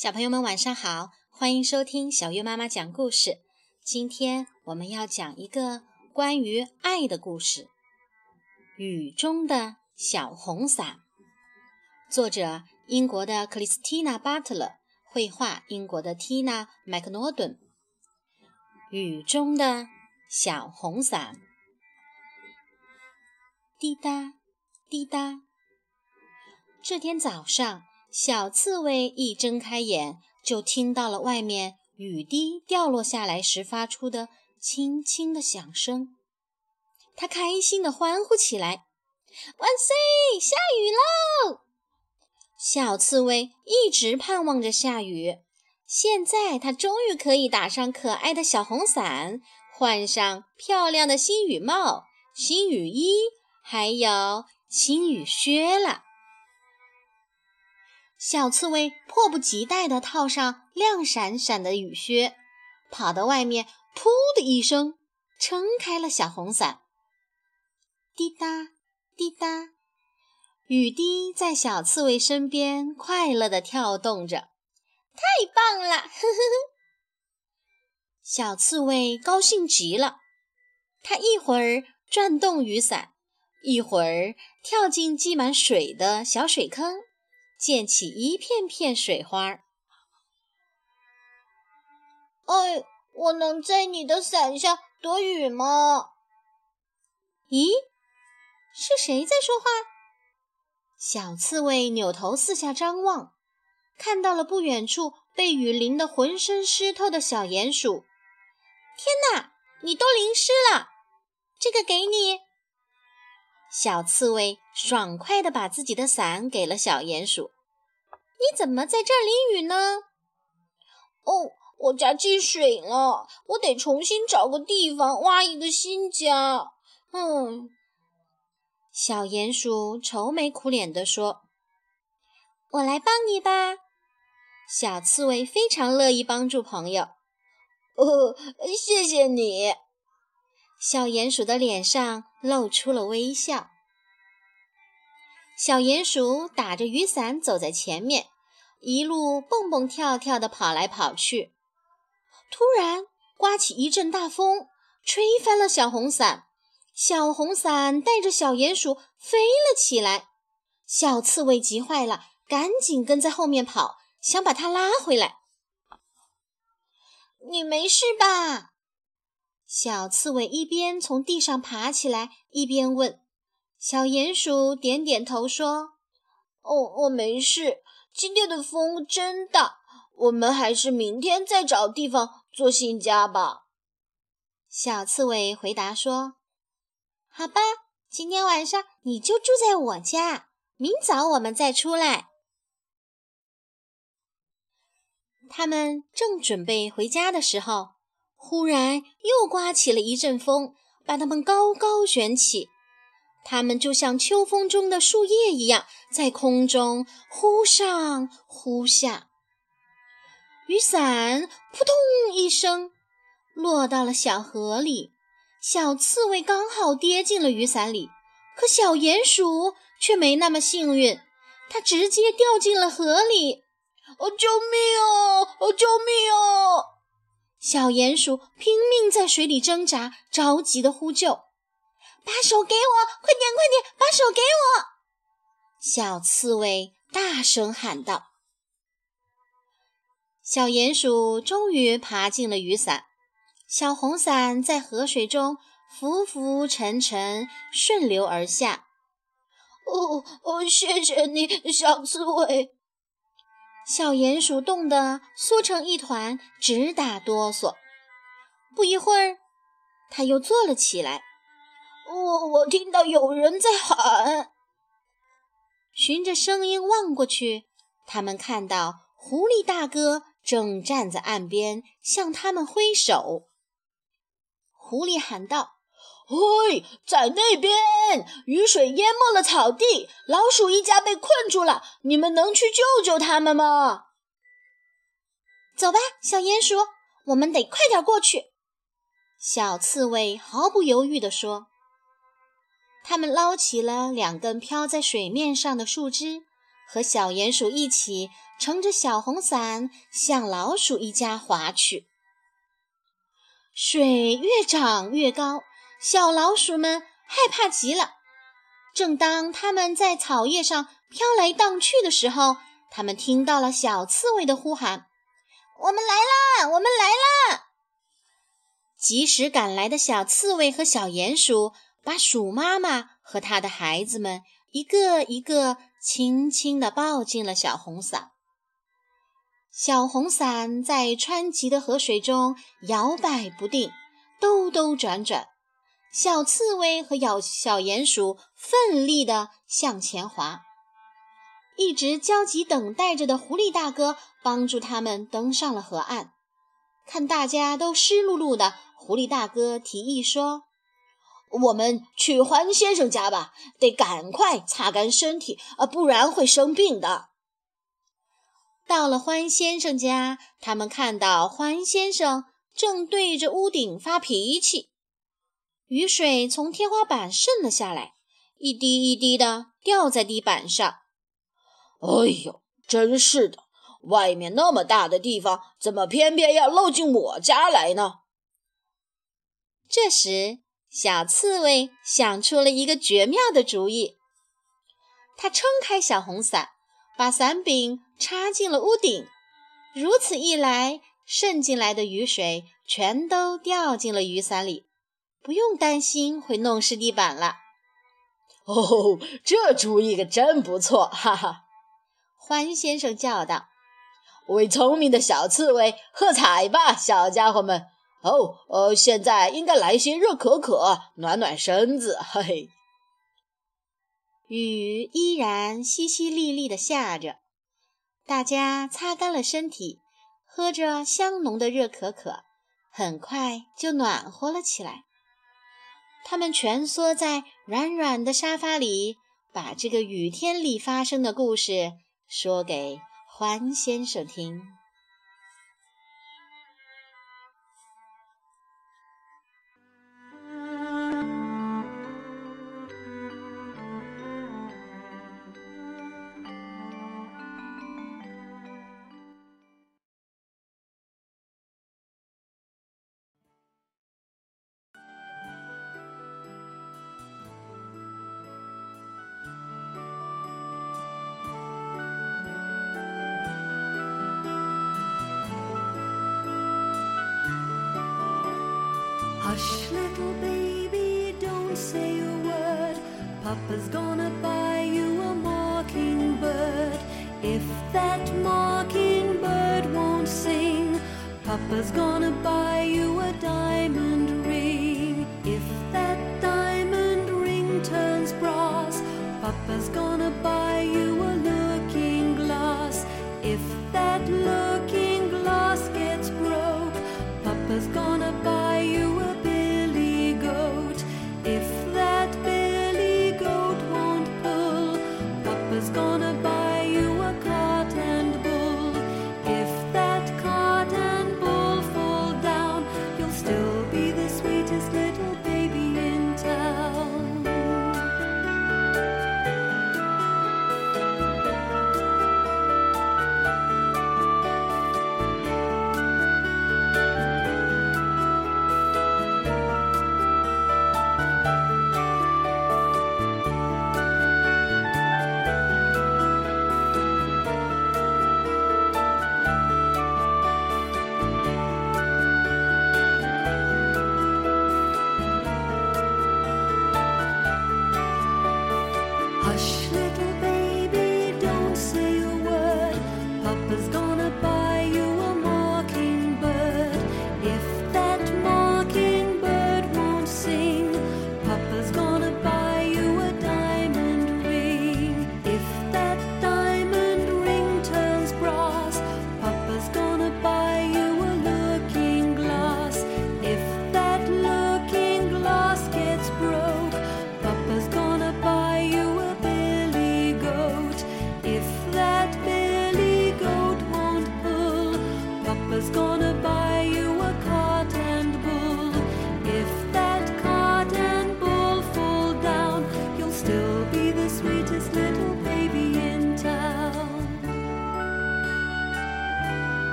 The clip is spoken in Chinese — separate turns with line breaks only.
小朋友们晚上好，欢迎收听小月妈妈讲故事。今天我们要讲一个关于爱的故事，《雨中的小红伞》。作者：英国的克里斯蒂娜·巴特勒，绘画：英国的缇娜·麦克诺顿。雨中的小红伞，滴答滴答。这天早上。小刺猬一睁开眼，就听到了外面雨滴掉落下来时发出的轻轻的响声。它开心地欢呼起来：“万岁！下雨喽！”小刺猬一直盼望着下雨，现在它终于可以打上可爱的小红伞，换上漂亮的新雨帽、新雨衣，还有新雨靴了。小刺猬迫不及待地套上亮闪闪的雨靴，跑到外面，噗的一声撑开了小红伞。滴答滴答，雨滴在小刺猬身边快乐地跳动着，太棒了！呵呵呵。小刺猬高兴极了，它一会儿转动雨伞，一会儿跳进积满水的小水坑。溅起一片片水花。
哎，我能在你的伞下躲雨吗？
咦，是谁在说话？小刺猬扭头四下张望，看到了不远处被雨淋得浑身湿透的小鼹鼠。天哪，你都淋湿了！这个给你。小刺猬爽快地把自己的伞给了小鼹鼠。你怎么在这儿淋雨呢？
哦，我家进水了，我得重新找个地方挖一个新家。嗯，
小鼹鼠愁眉苦脸地说：“我来帮你吧。”小刺猬非常乐意帮助朋友。
哦，谢谢你。
小鼹鼠的脸上露出了微笑。小鼹鼠打着雨伞走在前面，一路蹦蹦跳跳地跑来跑去。突然，刮起一阵大风，吹翻了小红伞。小红伞带着小鼹鼠飞了起来。小刺猬急坏了，赶紧跟在后面跑，想把它拉回来。
你没事吧？
小刺猬一边从地上爬起来，一边问。小鼹鼠点点头说：“
哦，我没事。今天的风真大，我们还是明天再找地方做新家吧。”
小刺猬回答说：“好吧，今天晚上你就住在我家，明早我们再出来。”他们正准备回家的时候，忽然又刮起了一阵风，把它们高高卷起。它们就像秋风中的树叶一样，在空中忽上忽下。雨伞扑通一声落到了小河里，小刺猬刚好跌进了雨伞里，可小鼹鼠却没那么幸运，它直接掉进了河里。
哦，救命哦！哦，救命哦！
小鼹鼠拼命在水里挣扎，着急地呼救。把手给我，快点，快点，把手给我！小刺猬大声喊道。小鼹鼠终于爬进了雨伞，小红伞在河水中浮浮沉沉，顺流而下。
哦哦，谢谢你，小刺猬！
小鼹鼠冻得缩成一团，直打哆嗦。不一会儿，它又坐了起来。
我我听到有人在喊，
循着声音望过去，他们看到狐狸大哥正站在岸边向他们挥手。狐狸喊道：“
嘿，在那边，雨水淹没了草地，老鼠一家被困住了，你们能去救救他们吗？”
走吧，小鼹鼠，我们得快点过去。”小刺猬毫不犹豫地说。他们捞起了两根飘在水面上的树枝，和小鼹鼠一起乘着小红伞向老鼠一家划去。水越涨越高，小老鼠们害怕极了。正当它们在草叶上飘来荡去的时候，它们听到了小刺猬的呼喊：“
我们来啦！我们来啦！”
及时赶来的小刺猬和小鼹鼠把鼠妈妈和它的孩子们一个一个轻轻地抱进了小红伞。小红伞在湍急的河水中摇摆不定，兜兜转转。小刺猬和小小鼹鼠奋力地向前滑，一直焦急等待着的狐狸大哥帮助他们登上了河岸。看大家都湿漉漉的，狐狸大哥提议说：“
我们去欢先生家吧，得赶快擦干身体，呃，不然会生病的。”
到了欢先生家，他们看到欢先生正对着屋顶发脾气，雨水从天花板渗了下来，一滴一滴的掉在地板上。
哎呦，真是的！外面那么大的地方，怎么偏偏要漏进我家来呢？
这时，小刺猬想出了一个绝妙的主意，他撑开小红伞。把伞柄插进了屋顶，如此一来，渗进来的雨水全都掉进了雨伞里，不用担心会弄湿地板了。
哦，这主意可真不错！哈哈，
欢先生叫道：“
为聪明的小刺猬喝彩吧，小家伙们！哦，呃，现在应该来些热可可，暖暖身子。”嘿嘿。
雨依然淅淅沥沥地下着，大家擦干了身体，喝着香浓的热可可，很快就暖和了起来。他们蜷缩在软软的沙发里，把这个雨天里发生的故事说给欢先生听。
Hush, little baby, don't say a word. Papa's gonna buy you a mockingbird. If that mockingbird won't sing, Papa's gonna buy you a diamond